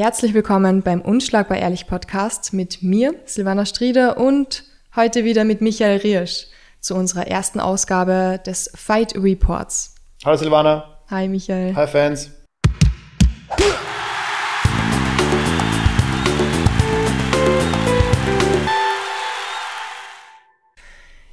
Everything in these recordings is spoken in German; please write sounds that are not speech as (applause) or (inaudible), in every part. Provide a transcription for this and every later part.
Herzlich willkommen beim Unschlagbar Ehrlich Podcast mit mir, Silvana Strieder und heute wieder mit Michael Riersch zu unserer ersten Ausgabe des Fight Reports. Hallo Silvana. Hi Michael. Hi Fans.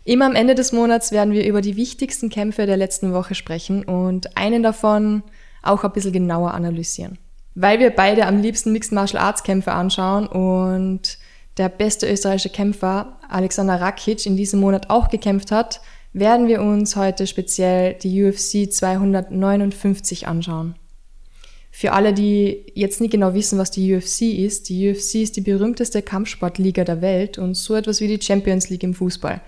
Immer am Ende des Monats werden wir über die wichtigsten Kämpfe der letzten Woche sprechen und einen davon auch ein bisschen genauer analysieren. Weil wir beide am liebsten Mixed Martial Arts Kämpfe anschauen und der beste österreichische Kämpfer Alexander Rakic in diesem Monat auch gekämpft hat, werden wir uns heute speziell die UFC 259 anschauen. Für alle, die jetzt nicht genau wissen, was die UFC ist, die UFC ist die berühmteste Kampfsportliga der Welt und so etwas wie die Champions League im Fußball.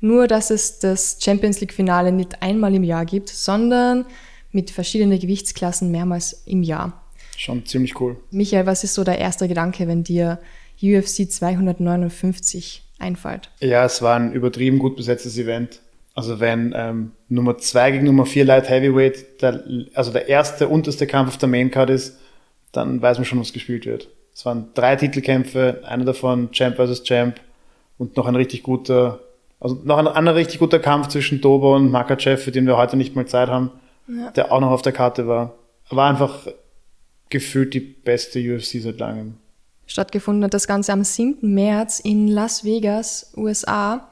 Nur, dass es das Champions League-Finale nicht einmal im Jahr gibt, sondern mit verschiedenen Gewichtsklassen mehrmals im Jahr. Schon ziemlich cool. Michael, was ist so der erste Gedanke, wenn dir UFC 259 einfällt? Ja, es war ein übertrieben gut besetztes Event. Also wenn ähm, Nummer 2 gegen Nummer 4 Light Heavyweight, der, also der erste unterste Kampf auf der Maincard ist, dann weiß man schon, was gespielt wird. Es waren drei Titelkämpfe, einer davon Champ vs. Champ und noch ein richtig guter also noch ein anderer richtig guter Kampf zwischen Dobo und Makachev, für den wir heute nicht mal Zeit haben, ja. der auch noch auf der Karte war. War einfach gefühlt die beste UFC seit langem. Stattgefunden hat das Ganze am 7. März in Las Vegas, USA.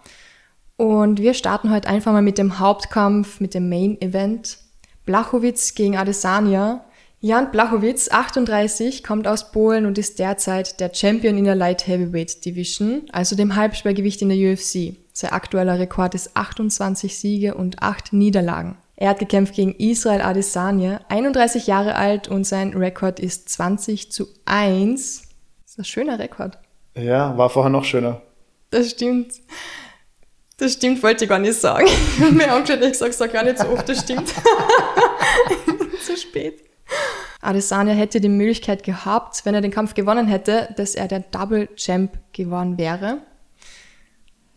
Und wir starten heute einfach mal mit dem Hauptkampf, mit dem Main Event. Blachowitz gegen Adesanya. Jan Blachowicz, 38, kommt aus Polen und ist derzeit der Champion in der Light Heavyweight Division, also dem Halbschwergewicht in der UFC. Sein aktueller Rekord ist 28 Siege und 8 Niederlagen. Er hat gekämpft gegen Israel Adesanya, 31 Jahre alt und sein Rekord ist 20 zu 1. Das ist ein schöner Rekord. Ja, war vorher noch schöner. Das stimmt. Das stimmt, wollte ich gar nicht sagen. (laughs) Mir haben schon gesagt, sag gar nicht so oft, das stimmt. (laughs) zu spät. Adesanya hätte die Möglichkeit gehabt, wenn er den Kampf gewonnen hätte, dass er der Double Champ geworden wäre.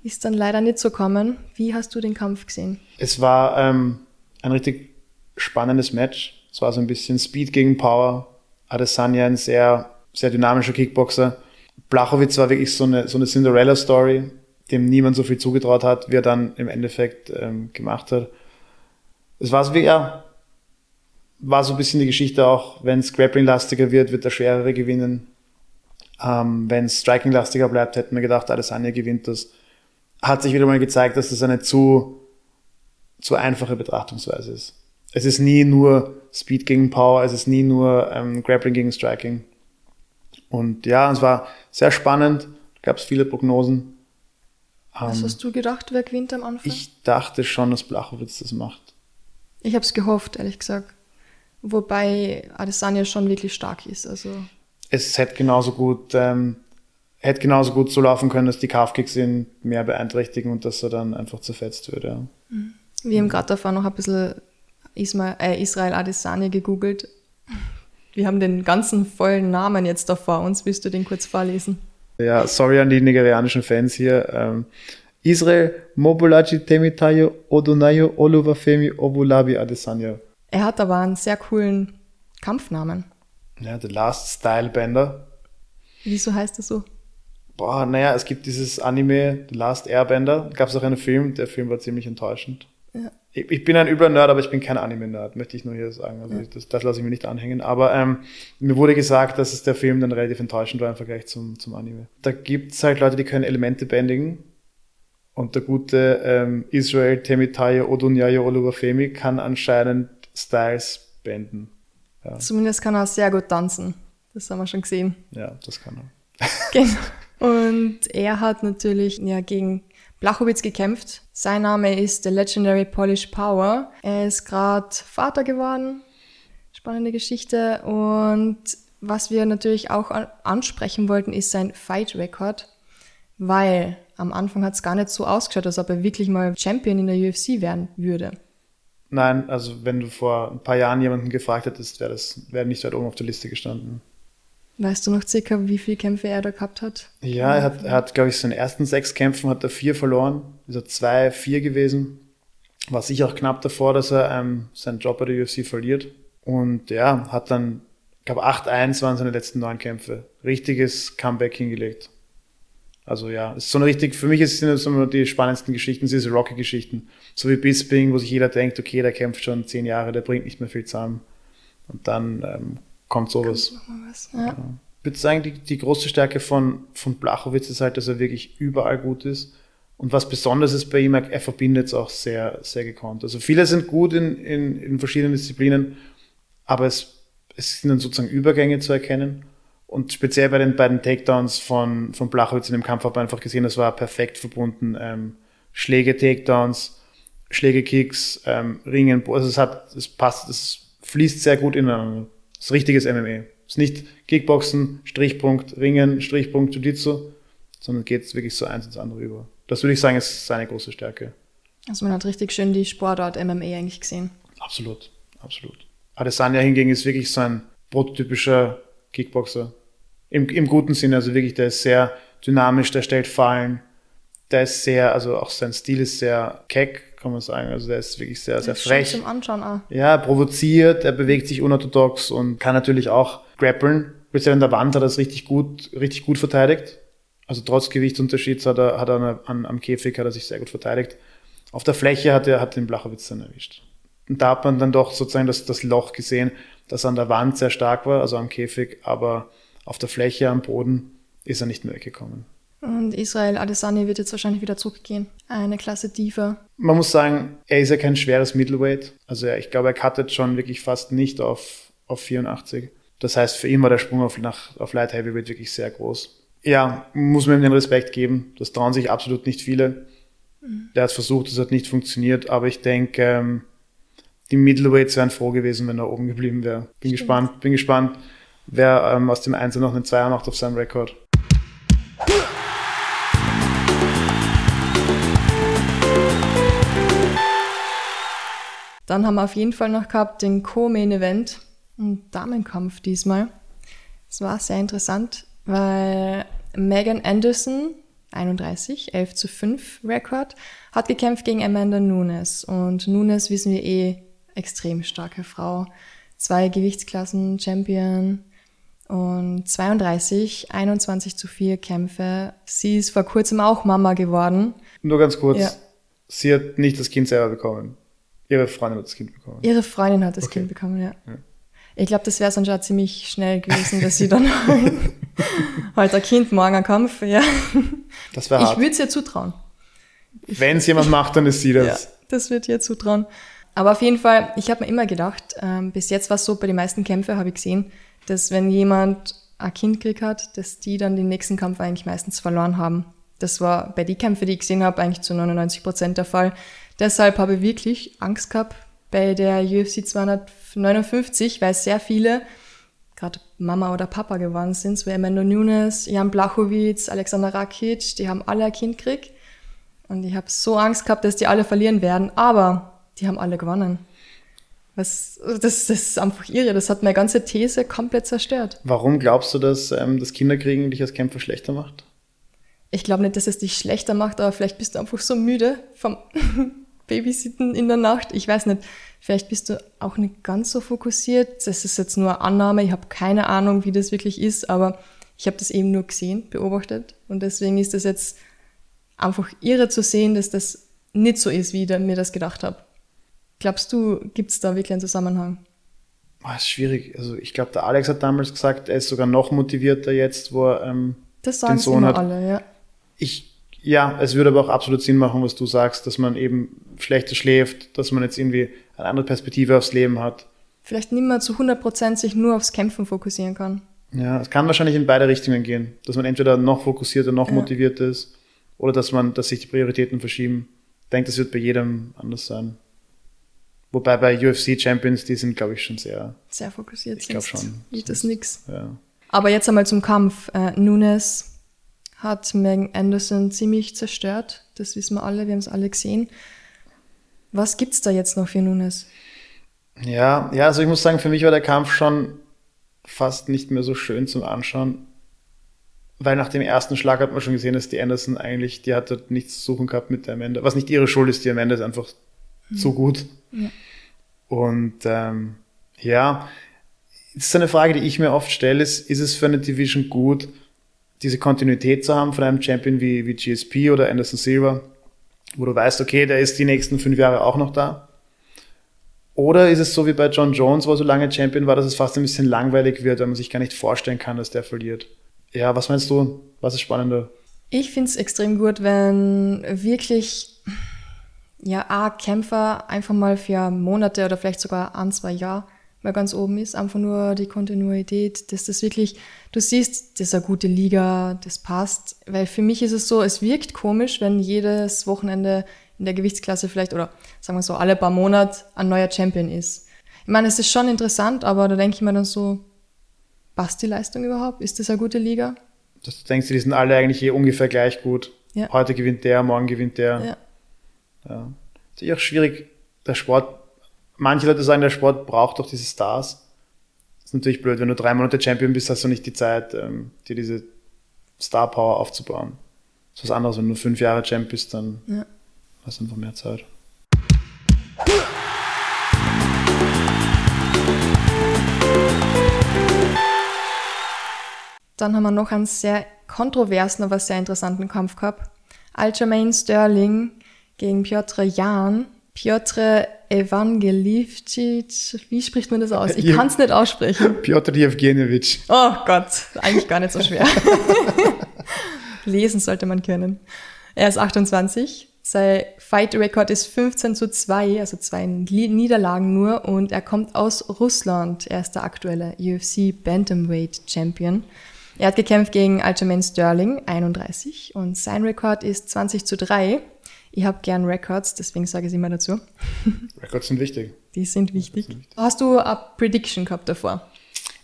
Ist dann leider nicht so kommen. Wie hast du den Kampf gesehen? Es war ähm, ein richtig spannendes Match. Es war so ein bisschen Speed gegen Power. Adesanya ein sehr, sehr dynamischer Kickboxer. Blachowitz war wirklich so eine, so eine Cinderella-Story, dem niemand so viel zugetraut hat, wie er dann im Endeffekt ähm, gemacht hat. Es war so wie, ja, war so ein bisschen die Geschichte auch, wenn es Grappling-lastiger wird, wird der Schwerere gewinnen. Ähm, wenn es Striking-lastiger bleibt, hätten wir gedacht, Adesanya gewinnt das. Hat sich wieder mal gezeigt, dass das eine zu, zu einfache Betrachtungsweise ist. Es ist nie nur Speed gegen Power, es ist nie nur ähm, Grappling gegen Striking. Und ja, es war sehr spannend, gab es viele Prognosen. Was ähm, hast du gedacht, wer gewinnt am Anfang? Ich dachte schon, dass Blachowitz das macht. Ich habe es gehofft, ehrlich gesagt. Wobei Adesanya schon wirklich stark ist. Also. Es hätte genauso gut, ähm, hätte genauso gut so laufen können, dass die Calfkicks ihn mehr beeinträchtigen und dass er dann einfach zerfetzt wird. Ja. Mhm. Wir haben gerade davor noch ein bisschen Ismail, äh, Israel Adesanya gegoogelt. Wir haben den ganzen vollen Namen jetzt da vor uns. Willst du den kurz vorlesen? Ja, sorry an die nigerianischen Fans hier. Ähm, Israel Mobulaji Temitayo Odunayo Oluvafemi Obulabi Adesanya. Er hat aber einen sehr coolen Kampfnamen. Ja, The Last Style Bender. Wieso heißt das so? Boah, naja, es gibt dieses Anime, The Last Airbender. Gab es auch einen Film, der Film war ziemlich enttäuschend. Ja. Ich, ich, bin ein übler Nerd, aber ich bin kein Anime-Nerd, möchte ich nur hier sagen. Also ja. das, das lasse ich mir nicht anhängen. Aber ähm, mir wurde gesagt, dass es der Film dann relativ enttäuschend war im Vergleich zum, zum Anime. Da gibt's halt Leute, die können Elemente bändigen. Und der gute ähm, Israel Temitayo Odunyayo Olubafemi kann anscheinend Styles bänden. Ja. Zumindest kann er sehr gut tanzen. Das haben wir schon gesehen. Ja, das kann er. genau. Und er hat natürlich ja, gegen Blachowitz gekämpft. Sein Name ist The Legendary Polish Power. Er ist gerade Vater geworden. Spannende Geschichte. Und was wir natürlich auch ansprechen wollten, ist sein Fight Record. Weil am Anfang hat es gar nicht so ausgeschaut, als ob er wirklich mal Champion in der UFC werden würde. Nein, also wenn du vor ein paar Jahren jemanden gefragt hättest, wäre das wäre nicht weit oben auf der Liste gestanden. Weißt du noch circa, wie viele Kämpfe er da gehabt hat? Ja, er hat, er hat glaube ich, seinen ersten sechs Kämpfen hat er vier verloren. Ist er zwei, vier gewesen. War sicher auch knapp davor, dass er ähm, seinen Job bei der UFC verliert. Und ja, hat dann Ich glaube, 8-1 waren seine letzten neun Kämpfe. Richtiges Comeback hingelegt. Also ja, ist so eine richtig, für mich ist es so die spannendsten Geschichten, diese Rocky-Geschichten. So wie Bisping, wo sich jeder denkt, okay, der kämpft schon zehn Jahre, der bringt nicht mehr viel zusammen. Und dann ähm, kommt sowas. Was, ja. Ja. Ich würde sagen, die, die große Stärke von, von Blachowitz ist halt, dass er wirklich überall gut ist. Und was besonders ist bei ihm, er verbindet es auch sehr, sehr gekonnt. Also viele sind gut in, in, in verschiedenen Disziplinen, aber es, es sind dann sozusagen Übergänge zu erkennen. Und speziell bei den beiden Takedowns von, von Blachowitz in dem Kampf hat man einfach gesehen, das war perfekt verbunden. Ähm, Schläge, Takedowns, Schläge, Kicks, ähm, Ringen, also es hat, es passt, es fließt sehr gut ineinander. Das ist richtiges MMA. Es ist nicht Kickboxen, Strichpunkt, Ringen, Strichpunkt, Jiu-Jitsu, sondern geht es wirklich so eins ins andere über. Das würde ich sagen, ist seine große Stärke. Also man hat richtig schön die Sportart MMA eigentlich gesehen. Absolut, absolut. Adesanya hingegen ist wirklich so ein prototypischer Kickboxer. Im, Im guten Sinne, also wirklich, der ist sehr dynamisch, der stellt Fallen, der ist sehr, also auch sein Stil ist sehr keck, kann man sagen. Also der ist wirklich sehr, sehr frech. Zum Anschauen auch. Ja, provoziert, er bewegt sich unorthodox und kann natürlich auch grappeln. Speziell in der Wand hat er es richtig gut, richtig gut verteidigt. Also trotz Gewichtsunterschieds hat er, hat er an, am Käfig hat er sich sehr gut verteidigt. Auf der Fläche hat er hat den Blachowitz dann erwischt. Und da hat man dann doch sozusagen das, das Loch gesehen, das an der Wand sehr stark war, also am Käfig, aber auf der Fläche, am Boden ist er nicht mehr weggekommen. Und Israel Adesanya wird jetzt wahrscheinlich wieder zurückgehen. Eine Klasse tiefer. Man muss sagen, er ist ja kein schweres Middleweight. Also ich glaube, er cuttet schon wirklich fast nicht auf, auf 84. Das heißt, für ihn war der Sprung auf, nach, auf Light Heavyweight wirklich sehr groß. Ja, muss man ihm den Respekt geben. Das trauen sich absolut nicht viele. Mhm. Der hat es versucht, es hat nicht funktioniert. Aber ich denke, ähm, die Middleweights wären froh gewesen, wenn er oben geblieben wäre. Bin Stimmt. gespannt, bin gespannt, wer ähm, aus dem Einzel noch einen Zweier macht auf seinem Rekord. Dann haben wir auf jeden Fall noch gehabt den Co-Main-Event, ein Damenkampf diesmal. Es war sehr interessant, weil Megan Anderson, 31, 11 zu 5 Rekord, hat gekämpft gegen Amanda Nunes. Und Nunes wissen wir eh, extrem starke Frau. Zwei Gewichtsklassen Champion und 32, 21 zu 4 Kämpfe. Sie ist vor kurzem auch Mama geworden. Nur ganz kurz. Ja. Sie hat nicht das Kind selber bekommen. Ihre Freundin hat das Kind bekommen. Ihre Freundin hat das okay. Kind bekommen, ja. ja. Ich glaube, das wäre sonst schon ziemlich schnell gewesen, dass sie dann (laughs) heute ein Kind, morgen ein Kampf, ja. Das wäre. Ich würde es ihr zutrauen. Wenn es jemand macht, dann ist sie das. Ja, das wird ihr zutrauen. Aber auf jeden Fall, ich habe mir immer gedacht, ähm, bis jetzt war es so, bei den meisten Kämpfen habe ich gesehen, dass wenn jemand ein Kind gekriegt hat, dass die dann den nächsten Kampf eigentlich meistens verloren haben. Das war bei den Kämpfen, die ich gesehen habe, eigentlich zu 99 Prozent der Fall. Deshalb habe ich wirklich Angst gehabt bei der UFC 259, weil sehr viele gerade Mama oder Papa geworden sind, so wie Amanda Nunes, Jan Blachowitz, Alexander Rakic, die haben alle ein Kind gekriegt. Und ich habe so Angst gehabt, dass die alle verlieren werden. Aber die haben alle gewonnen. Was, das, das ist einfach irre. Das hat meine ganze These komplett zerstört. Warum glaubst du, dass ähm, das Kinderkriegen dich als Kämpfer schlechter macht? Ich glaube nicht, dass es dich schlechter macht, aber vielleicht bist du einfach so müde vom (laughs) Babysitten in der Nacht. Ich weiß nicht. Vielleicht bist du auch nicht ganz so fokussiert. Das ist jetzt nur eine Annahme. Ich habe keine Ahnung, wie das wirklich ist, aber ich habe das eben nur gesehen, beobachtet. Und deswegen ist das jetzt einfach irre zu sehen, dass das nicht so ist, wie ich mir das gedacht habe. Glaubst du, gibt es da wirklich einen Zusammenhang? Oh, ist schwierig. Also ich glaube, der Alex hat damals gesagt, er ist sogar noch motivierter jetzt, wo er ähm, das sagen den Sohn immer hat. alle, ja. Ich, ja, es würde aber auch absolut Sinn machen, was du sagst, dass man eben schlechter schläft, dass man jetzt irgendwie eine andere Perspektive aufs Leben hat. Vielleicht nicht mehr zu 100% sich nur aufs Kämpfen fokussieren kann. Ja, es kann wahrscheinlich in beide Richtungen gehen. Dass man entweder noch fokussierter, noch ja. motivierter ist oder dass man, dass sich die Prioritäten verschieben. Ich denke, das wird bei jedem anders sein. Wobei bei UFC Champions, die sind, glaube ich, schon sehr. Sehr fokussiert. Ich glaube schon. Ist das nix. Ja. Aber jetzt einmal zum Kampf. Äh, Nunes hat Megan Anderson ziemlich zerstört. Das wissen wir alle, wir haben es alle gesehen. Was gibt's da jetzt noch für Nunes? Ja, ja, also ich muss sagen, für mich war der Kampf schon fast nicht mehr so schön zum Anschauen. Weil nach dem ersten Schlag hat man schon gesehen, dass die Anderson eigentlich, die hat dort nichts zu suchen gehabt mit der Amanda. Was nicht ihre Schuld ist, die Amanda ist einfach mhm. zu gut. Ja. Und ähm, ja, Das ist eine Frage, die ich mir oft stelle, ist, ist es für eine Division gut, diese Kontinuität zu haben von einem Champion wie, wie GSP oder Anderson Silva, wo du weißt, okay, der ist die nächsten fünf Jahre auch noch da? Oder ist es so wie bei John Jones, wo er so lange Champion war, dass es fast ein bisschen langweilig wird, weil man sich gar nicht vorstellen kann, dass der verliert? Ja, was meinst du? Was ist spannender? Ich finde es extrem gut, wenn wirklich ja, A, Kämpfer einfach mal für Monate oder vielleicht sogar ein, zwei Jahre mal ganz oben ist. Einfach nur die Kontinuität, dass das wirklich, du siehst, das ist eine gute Liga, das passt. Weil für mich ist es so, es wirkt komisch, wenn jedes Wochenende in der Gewichtsklasse vielleicht, oder sagen wir so, alle paar Monate ein neuer Champion ist. Ich meine, es ist schon interessant, aber da denke ich mir dann so, passt die Leistung überhaupt? Ist das eine gute Liga? Das denkst du, die sind alle eigentlich eh ungefähr gleich gut. Ja. Heute gewinnt der, morgen gewinnt der. Ja. ja. Das ist eh auch schwierig. Der Sport, manche Leute sagen, der Sport braucht doch diese Stars. Das ist natürlich blöd, wenn du drei Monate Champion bist, hast du nicht die Zeit, ähm, dir diese Star Power aufzubauen. Das ist was anderes, wenn du fünf Jahre Champ bist, dann ja. hast du einfach mehr Zeit. Dann haben wir noch einen sehr kontroversen, aber sehr interessanten Kampf gehabt. Aljamain Sterling gegen Piotr Jan. Piotr Evangelivcic, wie spricht man das aus? Ich kann es nicht aussprechen. (laughs) Piotr Evgenjewitsch. Oh Gott, eigentlich gar nicht so schwer. (laughs) Lesen sollte man können. Er ist 28. Sein Fight Record ist 15 zu 2, also zwei Niederlagen nur. Und er kommt aus Russland. Er ist der aktuelle UFC Bantamweight Champion. Er hat gekämpft gegen Aljamain Sterling, 31, und sein Rekord ist 20 zu 3. Ich habe gern Records, deswegen sage ich es immer dazu. (laughs) Records sind wichtig. Die sind wichtig. sind wichtig. Hast du eine Prediction gehabt davor?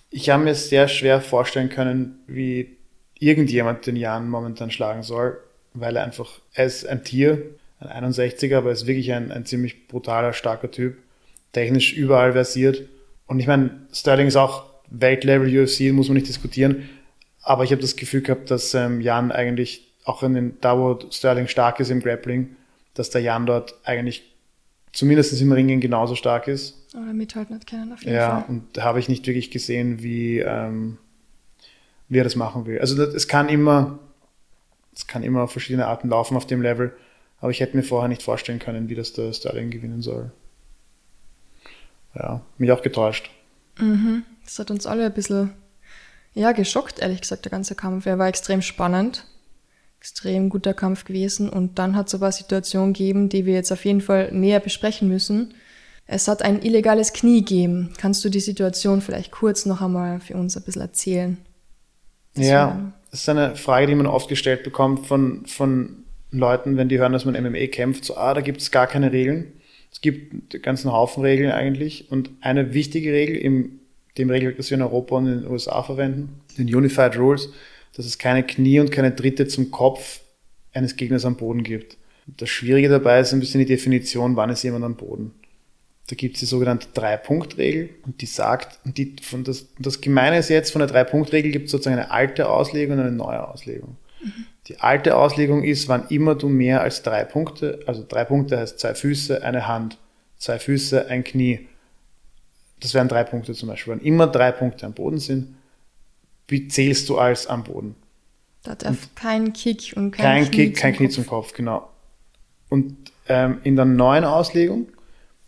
Ich habe mir sehr schwer vorstellen können, wie irgendjemand den Jan momentan schlagen soll, weil er einfach, er ist ein Tier, ein 61er, aber er ist wirklich ein, ein ziemlich brutaler, starker Typ, technisch überall versiert. Und ich meine, Sterling ist auch Weltlevel UFC, muss man nicht diskutieren, aber ich habe das Gefühl gehabt, dass ähm, Jan eigentlich, auch in den, da wo Sterling stark ist im Grappling, dass der Jan dort eigentlich zumindest im Ringen genauso stark ist. Oder mithalten hat keinen auf jeden ja, Fall. Ja, und da habe ich nicht wirklich gesehen, wie, ähm, wie er das machen will. Also das, es kann immer, es kann immer auf verschiedene Arten laufen auf dem Level, aber ich hätte mir vorher nicht vorstellen können, wie das der Sterling gewinnen soll. Ja, mich auch getäuscht. Mhm. Das hat uns alle ein bisschen ja, geschockt, ehrlich gesagt, der ganze Kampf. Er war extrem spannend, extrem guter Kampf gewesen. Und dann hat es aber eine Situation gegeben, die wir jetzt auf jeden Fall näher besprechen müssen. Es hat ein illegales Knie gegeben. Kannst du die Situation vielleicht kurz noch einmal für uns ein bisschen erzählen? Das ja, das ist eine Frage, die man oft gestellt bekommt von, von Leuten, wenn die hören, dass man MMA kämpft. So, ah, da gibt es gar keine Regeln. Es gibt einen ganzen Haufen Regeln eigentlich. Und eine wichtige Regel im dem Regelwerk, das wir in Europa und in den USA verwenden, den Unified Rules, dass es keine Knie und keine Dritte zum Kopf eines Gegners am Boden gibt. Das Schwierige dabei ist ein bisschen die Definition, wann ist jemand am Boden. Da gibt es die sogenannte Drei-Punkt-Regel und die sagt, und die, von das, das Gemeine ist jetzt, von der Drei-Punkt-Regel gibt es sozusagen eine alte Auslegung und eine neue Auslegung. Mhm. Die alte Auslegung ist, wann immer du mehr als drei Punkte, also drei Punkte heißt zwei Füße, eine Hand, zwei Füße, ein Knie, das wären drei Punkte zum Beispiel, wenn immer drei Punkte am Boden sind, wie zählst du als am Boden? Da darf und kein Kick und kein, kein Knie Kick, kein Knie zum Kopf, genau. Und ähm, in der neuen Auslegung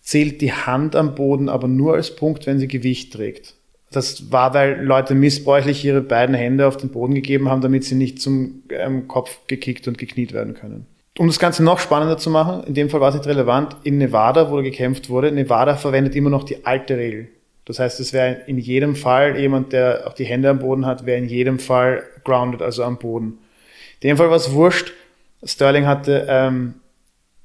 zählt die Hand am Boden aber nur als Punkt, wenn sie Gewicht trägt. Das war, weil Leute missbräuchlich ihre beiden Hände auf den Boden gegeben haben, damit sie nicht zum ähm, Kopf gekickt und gekniet werden können um das Ganze noch spannender zu machen, in dem Fall war es nicht relevant, in Nevada, wo gekämpft wurde, Nevada verwendet immer noch die alte Regel. Das heißt, es wäre in jedem Fall jemand, der auch die Hände am Boden hat, wäre in jedem Fall grounded, also am Boden. In dem Fall war es wurscht. Sterling hatte ähm,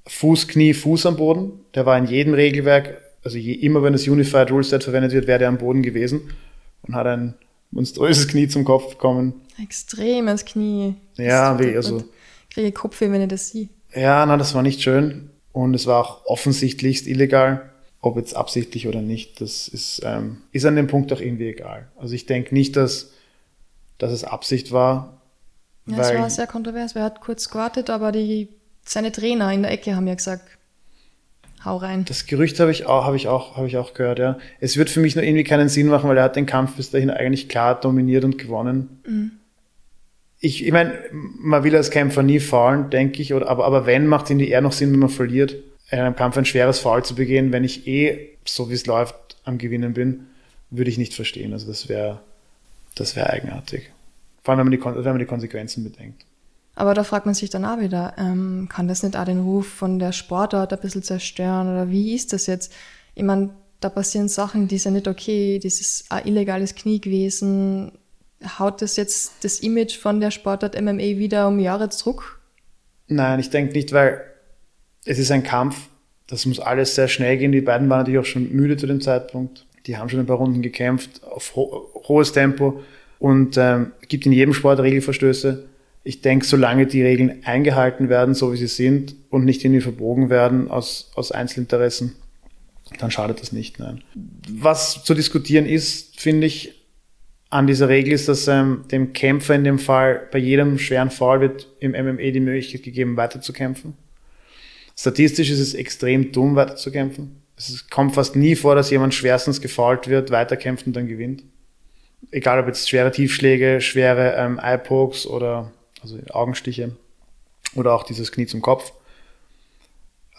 Fuß, Knie, Fuß am Boden. Der war in jedem Regelwerk, also je, immer wenn das Unified Rule Set verwendet wird, wäre der am Boden gewesen und hat ein monströses Knie zum Kopf bekommen. Extremes Knie. Ja, wie, also kriege Kopfweh, wenn ich das sehe. Ja, na, das war nicht schön. Und es war auch offensichtlichst illegal. Ob jetzt absichtlich oder nicht, das ist, ähm, ist an dem Punkt auch irgendwie egal. Also ich denke nicht, dass, dass es Absicht war. Ja, es war sehr kontrovers. Wer hat kurz gewartet, aber die, seine Trainer in der Ecke haben ja gesagt, Hau rein. Das Gerücht habe ich auch, habe ich auch, habe ich auch gehört, ja. Es wird für mich nur irgendwie keinen Sinn machen, weil er hat den Kampf bis dahin eigentlich klar dominiert und gewonnen. Mhm. Ich, ich meine, man will als Kämpfer nie faulen, denke ich, oder, aber, aber wenn, macht es irgendwie eher noch Sinn, wenn man verliert, in einem Kampf ein schweres Foul zu begehen, wenn ich eh, so wie es läuft, am Gewinnen bin, würde ich nicht verstehen. Also das wäre, das wäre eigenartig. Vor allem, wenn man, die, wenn man die Konsequenzen bedenkt. Aber da fragt man sich dann auch wieder, ähm, kann das nicht auch den Ruf von der Sportart ein bisschen zerstören oder wie ist das jetzt? Ich meine, da passieren Sachen, die sind nicht okay, ein illegales Knie gewesen. Haut das jetzt das Image von der Sportart MMA wieder um Jahre zurück? Nein, ich denke nicht, weil es ist ein Kampf, das muss alles sehr schnell gehen. Die beiden waren natürlich auch schon müde zu dem Zeitpunkt. Die haben schon ein paar Runden gekämpft, auf ho hohes Tempo und ähm, gibt in jedem Sport Regelverstöße ich denke, solange die Regeln eingehalten werden, so wie sie sind und nicht irgendwie verbogen werden aus, aus Einzelinteressen, dann schadet das nicht. Nein. Was zu diskutieren ist, finde ich, an dieser Regel ist, dass ähm, dem Kämpfer in dem Fall bei jedem schweren Fall wird im MMA die Möglichkeit gegeben, weiterzukämpfen. Statistisch ist es extrem dumm, weiterzukämpfen. Es kommt fast nie vor, dass jemand schwerstens gefault wird, weiterkämpft und dann gewinnt. Egal ob jetzt schwere Tiefschläge, schwere ähm, Eye-Pokes oder also Augenstiche oder auch dieses Knie zum Kopf.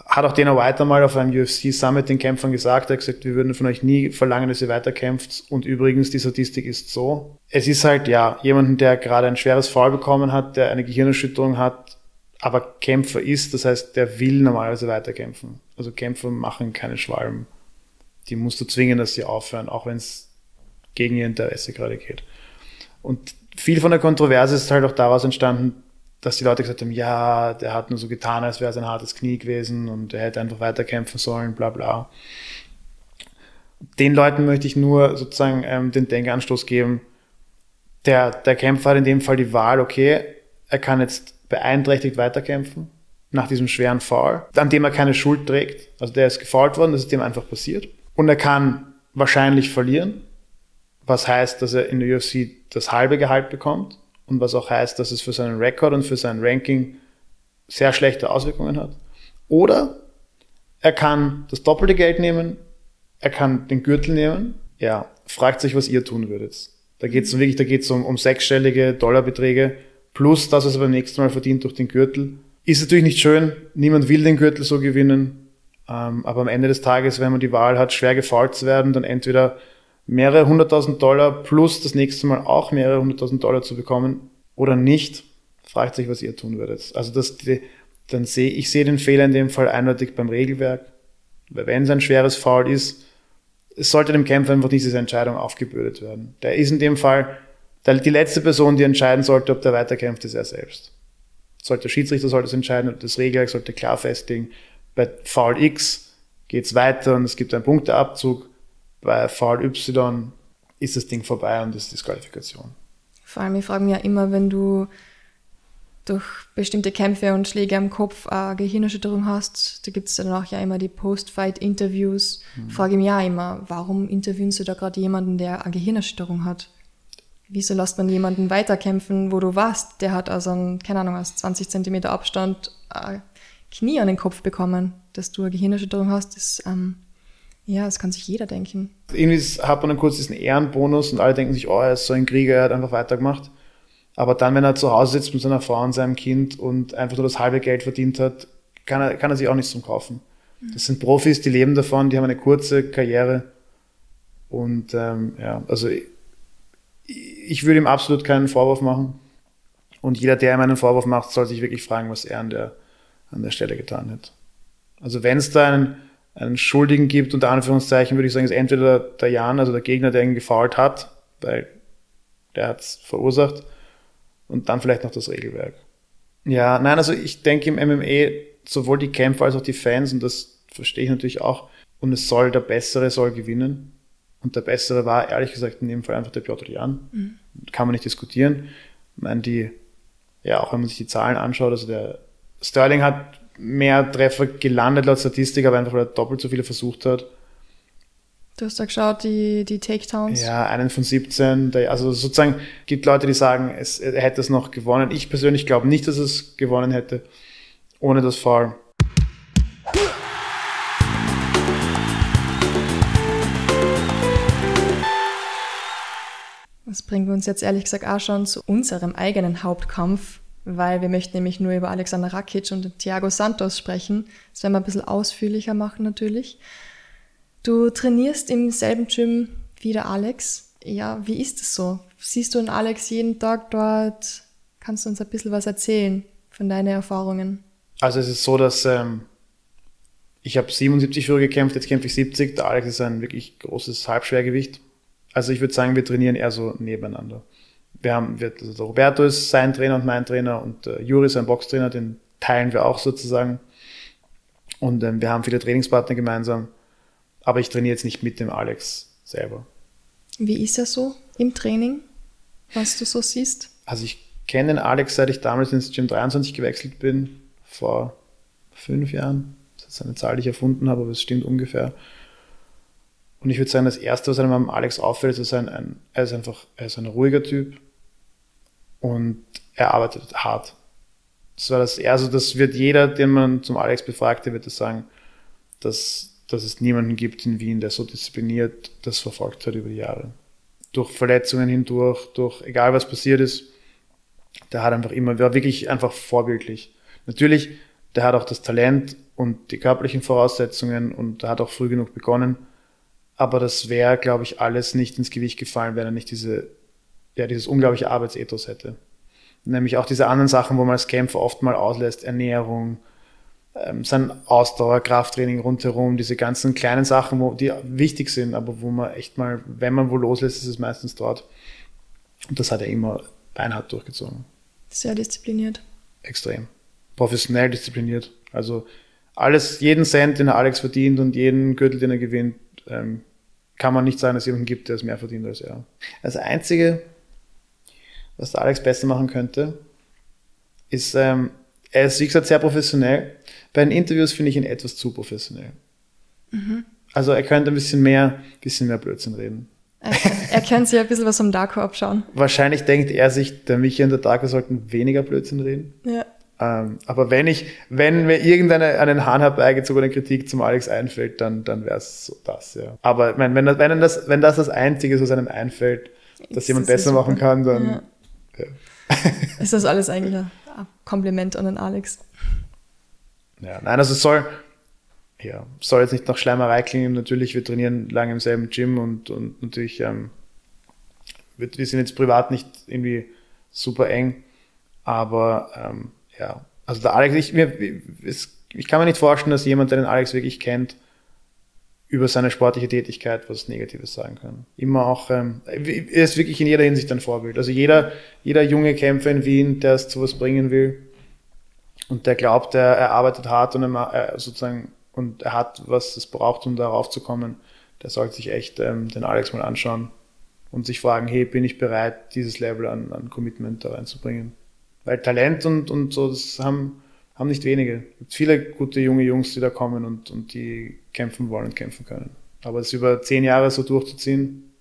Hat auch Dana White einmal auf einem UFC Summit den Kämpfern gesagt, er hat gesagt, wir würden von euch nie verlangen, dass ihr weiterkämpft. Und übrigens, die Statistik ist so. Es ist halt, ja, jemanden, der gerade ein schweres Fall bekommen hat, der eine Gehirnerschütterung hat, aber Kämpfer ist, das heißt, der will normalerweise weiterkämpfen. Also Kämpfer machen keine Schwalben. Die musst du zwingen, dass sie aufhören, auch wenn es gegen ihr Interesse gerade geht. Und viel von der Kontroverse ist halt auch daraus entstanden, dass die Leute gesagt haben, ja, der hat nur so getan, als wäre es ein hartes Knie gewesen und er hätte einfach weiterkämpfen sollen, bla bla. Den Leuten möchte ich nur sozusagen ähm, den Denkanstoß geben. Der, der Kämpfer hat in dem Fall die Wahl, okay, er kann jetzt beeinträchtigt weiterkämpfen nach diesem schweren Foul, an dem er keine Schuld trägt. Also der ist gefault worden, das ist dem einfach passiert. Und er kann wahrscheinlich verlieren, was heißt, dass er in der UFC das halbe Gehalt bekommt und was auch heißt, dass es für seinen Rekord und für sein Ranking sehr schlechte Auswirkungen hat. Oder er kann das doppelte Geld nehmen, er kann den Gürtel nehmen. Ja, fragt sich, was ihr tun würdet. Da geht es wirklich, da geht es um, um sechsstellige Dollarbeträge plus das, was er beim nächsten Mal verdient durch den Gürtel. Ist natürlich nicht schön, niemand will den Gürtel so gewinnen, ähm, aber am Ende des Tages, wenn man die Wahl hat, schwer gefault zu werden, dann entweder mehrere hunderttausend Dollar plus das nächste Mal auch mehrere hunderttausend Dollar zu bekommen oder nicht, fragt sich, was ihr tun würdet. Also das, dann sehe ich sehe den Fehler in dem Fall eindeutig beim Regelwerk. Weil wenn es ein schweres Foul ist, es sollte dem Kämpfer einfach diese Entscheidung aufgebürdet werden. Der ist in dem Fall die letzte Person, die entscheiden sollte, ob der weiterkämpft, ist er selbst. Sollte der Schiedsrichter sollte es entscheiden und das Regelwerk sollte klar festlegen. Bei Foul X geht es weiter und es gibt einen Punkteabzug bei Foul Y ist das Ding vorbei und ist Disqualifikation. Vor allem, ich frage mich ja immer, wenn du durch bestimmte Kämpfe und Schläge am Kopf eine Gehirnerschütterung hast, da gibt es dann auch ja immer die Post-Fight-Interviews, mhm. frage ich mich ja immer, warum interviewen du da gerade jemanden, der eine Gehirnerschütterung hat? Wieso lässt man jemanden weiterkämpfen, wo du warst, der hat also einen, keine Ahnung, aus 20 Zentimeter Abstand ein Knie an den Kopf bekommen, dass du eine Gehirnerschütterung hast, ist ähm, ja, das kann sich jeder denken. Irgendwie hat man dann kurz diesen Ehrenbonus und alle denken sich, oh, er ist so ein Krieger, er hat einfach weitergemacht. Aber dann, wenn er zu Hause sitzt mit seiner Frau und seinem Kind und einfach nur das halbe Geld verdient hat, kann er, kann er sich auch nichts zum kaufen. Das sind Profis, die leben davon, die haben eine kurze Karriere. Und ähm, ja, also ich, ich würde ihm absolut keinen Vorwurf machen. Und jeder, der ihm einen Vorwurf macht, soll sich wirklich fragen, was er an der, an der Stelle getan hat. Also wenn es da einen einen Schuldigen gibt, unter Anführungszeichen, würde ich sagen, ist entweder der Jan, also der Gegner, der ihn gefault hat, weil der hat es verursacht, und dann vielleicht noch das Regelwerk. Ja, nein, also ich denke im MMA, sowohl die Kämpfer als auch die Fans, und das verstehe ich natürlich auch, und es soll, der Bessere soll gewinnen. Und der Bessere war, ehrlich gesagt, in dem Fall einfach der Piotr Jan. Mhm. Kann man nicht diskutieren. Ich meine, die, ja, auch wenn man sich die Zahlen anschaut, also der Sterling hat mehr Treffer gelandet laut Statistik, aber einfach weil er doppelt so viele versucht hat. Du hast da geschaut, die, die Takedowns? Ja, einen von 17. Der, also sozusagen gibt Leute, die sagen, es, er hätte es noch gewonnen. Ich persönlich glaube nicht, dass es gewonnen hätte ohne das Foul. Das bringt uns jetzt ehrlich gesagt auch schon zu unserem eigenen Hauptkampf, weil wir möchten nämlich nur über Alexander Rakic und Thiago Santos sprechen. Das werden wir ein bisschen ausführlicher machen natürlich. Du trainierst im selben Gym wie der Alex. Ja, wie ist es so? Siehst du einen Alex jeden Tag dort? Kannst du uns ein bisschen was erzählen von deinen Erfahrungen? Also es ist so, dass ähm, ich habe 77 früher gekämpft, jetzt kämpfe ich 70. Der Alex ist ein wirklich großes Halbschwergewicht. Also ich würde sagen, wir trainieren eher so nebeneinander. Wir haben, wir, also Roberto ist sein Trainer und mein Trainer und äh, Juri ist ein Boxtrainer, den teilen wir auch sozusagen. Und ähm, wir haben viele Trainingspartner gemeinsam, aber ich trainiere jetzt nicht mit dem Alex selber. Wie ist er so im Training, was du so siehst? Also ich kenne den Alex, seit ich damals ins Gym 23 gewechselt bin, vor fünf Jahren. Das ist eine Zahl, die ich erfunden habe, aber es stimmt ungefähr. Und ich würde sagen, das Erste, was einem am Alex auffällt, ist, er, ein, er ist einfach, er ist ein ruhiger Typ und er arbeitet hart. Das war das, also das wird jeder, den man zum Alex befragt, der wird das sagen, dass, dass es niemanden gibt in Wien, der so diszipliniert das verfolgt hat über die Jahre. Durch Verletzungen hindurch, durch egal was passiert ist, der hat einfach immer, war wirklich einfach vorbildlich. Natürlich, der hat auch das Talent und die körperlichen Voraussetzungen und der hat auch früh genug begonnen aber das wäre, glaube ich, alles nicht ins Gewicht gefallen, wenn er nicht diese, ja, dieses unglaubliche Arbeitsethos hätte. Nämlich auch diese anderen Sachen, wo man als Kämpfer oft mal auslässt, Ernährung, ähm, sein Ausdauer, Krafttraining rundherum, diese ganzen kleinen Sachen, wo, die wichtig sind, aber wo man echt mal, wenn man wo loslässt, ist es meistens dort. Und das hat er immer beinhart durchgezogen. Sehr diszipliniert. Extrem. Professionell diszipliniert. Also alles, jeden Cent, den Alex verdient und jeden Gürtel, den er gewinnt, ähm, kann man nicht sagen, dass es jemanden gibt, der es mehr verdient als er. Das Einzige, was der Alex besser machen könnte, ist, ähm, er ist, wie gesagt, sehr professionell. Bei den Interviews finde ich ihn etwas zu professionell. Mhm. Also er könnte ein bisschen mehr, bisschen mehr Blödsinn reden. Er, er könnte sich ein bisschen was vom Darko abschauen. Wahrscheinlich denkt er sich, der Michi und der Darko sollten weniger Blödsinn reden. Ja. Ähm, aber wenn ich, wenn mir irgendeine einen Hahn herbeigezogene Kritik zum Alex einfällt, dann, dann wäre es so das, ja. Aber wenn, wenn, wenn, das, wenn das das Einzige ist, was einem einfällt, dass jemand besser machen kann, dann. Ja. Ja. (laughs) Ist das alles eigentlich ein Kompliment an den Alex? Ja, nein, also es soll, ja, soll jetzt nicht nach Schleimerei klingen. Natürlich, wir trainieren lange im selben Gym und, und natürlich, ähm, wir, wir sind jetzt privat nicht irgendwie super eng, aber ähm, ja, also der Alex, ich, mir, ich kann mir nicht vorstellen, dass jemand, der den Alex wirklich kennt, über seine sportliche Tätigkeit was Negatives sagen kann. Immer auch, ähm, er ist wirklich in jeder Hinsicht ein Vorbild. Also jeder, jeder junge Kämpfer in Wien, der es zu was bringen will und der glaubt, er, er arbeitet hart und er, sozusagen und er hat, was es braucht, um darauf zu kommen, der sollte sich echt ähm, den Alex mal anschauen und sich fragen, hey, bin ich bereit, dieses Level an, an Commitment da reinzubringen? Weil Talent und, und so, das haben, haben nicht wenige. Es gibt viele gute junge Jungs, die da kommen und, und die kämpfen wollen und kämpfen können. Aber es über zehn Jahre so durchzuziehen,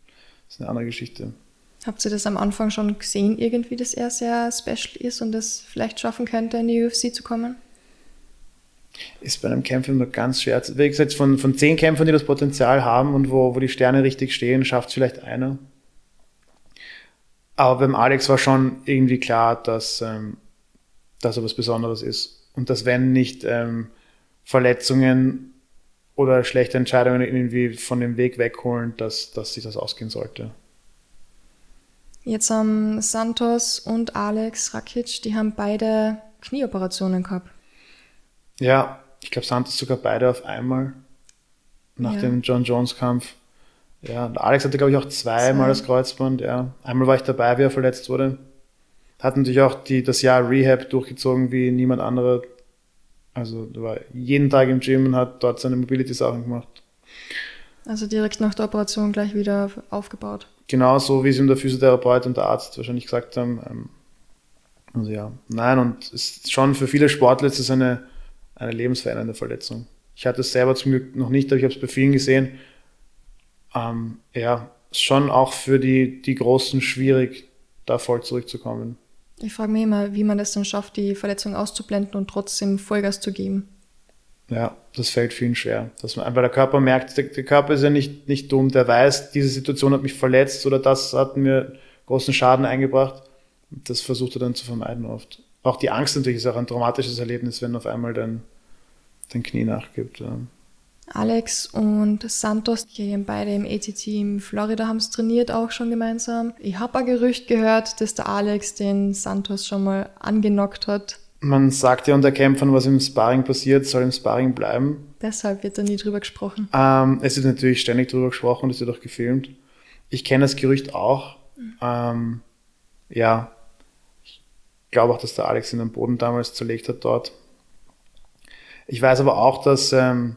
ist eine andere Geschichte. Habt ihr das am Anfang schon gesehen, irgendwie, dass er sehr special ist und das vielleicht schaffen könnte, in die UFC zu kommen? Ist bei einem Kämpfer immer ganz schwer. Wie gesagt, von, von zehn Kämpfern, die das Potenzial haben und wo, wo die Sterne richtig stehen, schafft es vielleicht einer. Aber beim Alex war schon irgendwie klar, dass, ähm, dass er was Besonderes ist. Und dass wenn nicht ähm, Verletzungen oder schlechte Entscheidungen irgendwie von dem Weg wegholen, dass, dass sich das ausgehen sollte. Jetzt haben Santos und Alex Rakic, die haben beide Knieoperationen gehabt. Ja, ich glaube Santos sogar beide auf einmal nach ja. dem John Jones Kampf. Ja, Alex hatte, glaube ich, auch zweimal das Kreuzband. Ja. Einmal war ich dabei, wie er verletzt wurde. Hat natürlich auch die, das Jahr Rehab durchgezogen wie niemand anderer. Also, war jeden Tag im Gym und hat dort seine Mobility-Sachen gemacht. Also direkt nach der Operation gleich wieder aufgebaut. Genau so, wie es ihm der Physiotherapeut und der Arzt wahrscheinlich gesagt haben. Ähm, also ja, nein, und es ist schon für viele Sportler ist es eine, eine lebensverändernde Verletzung. Ich hatte es selber zum Glück noch nicht, aber ich habe es bei vielen gesehen ähm, ja, schon auch für die, die Großen schwierig, da voll zurückzukommen. Ich frage mich immer, wie man es dann schafft, die Verletzung auszublenden und trotzdem Vollgas zu geben. Ja, das fällt vielen schwer. Dass man, weil der Körper merkt, der, der, Körper ist ja nicht, nicht dumm, der weiß, diese Situation hat mich verletzt oder das hat mir großen Schaden eingebracht. Das versucht er dann zu vermeiden oft. Auch die Angst natürlich ist auch ein traumatisches Erlebnis, wenn auf einmal dein, dein Knie nachgibt. Ja. Alex und Santos, die haben beide im AT-Team Florida haben es trainiert auch schon gemeinsam. Ich habe ein Gerücht gehört, dass der Alex den Santos schon mal angenockt hat. Man sagt ja unter Kämpfern, was im Sparring passiert, soll im Sparring bleiben. Deshalb wird da nie drüber gesprochen. Ähm, es wird natürlich ständig drüber gesprochen, es wird auch gefilmt. Ich kenne das Gerücht auch. Mhm. Ähm, ja, ich glaube auch, dass der Alex ihn am Boden damals zerlegt hat dort. Ich weiß aber auch, dass ähm,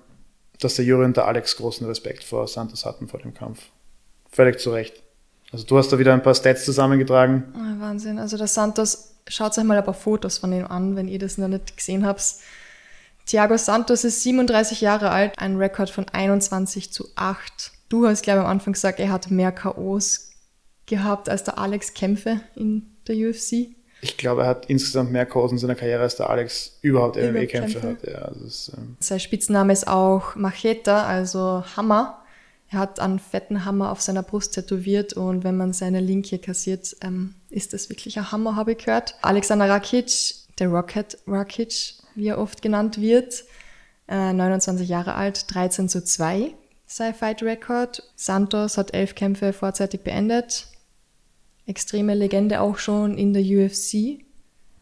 dass der Juri und der Alex großen Respekt vor Santos hatten vor dem Kampf. Völlig zu Recht. Also du hast da wieder ein paar Stats zusammengetragen. Oh, Wahnsinn. Also der Santos, schaut euch mal ein paar Fotos von ihm an, wenn ihr das noch nicht gesehen habt. Thiago Santos ist 37 Jahre alt, ein Rekord von 21 zu 8. Du hast, glaube ich, am Anfang gesagt, er hat mehr K.O.s gehabt als der Alex Kämpfe in der UFC. Ich glaube, er hat insgesamt mehr Kurse in seiner Karriere als der Alex überhaupt MMA-Kämpfe hat. Ja, also ist, ähm Sein Spitzname ist auch Macheta, also Hammer. Er hat einen fetten Hammer auf seiner Brust tätowiert und wenn man seine Linke kassiert, ähm, ist das wirklich ein Hammer, habe ich gehört. Alexander Rakic, der Rocket Rakic, wie er oft genannt wird, äh, 29 Jahre alt, 13 zu 2 sei Fight Record. Santos hat elf Kämpfe vorzeitig beendet extreme Legende auch schon in der UFC.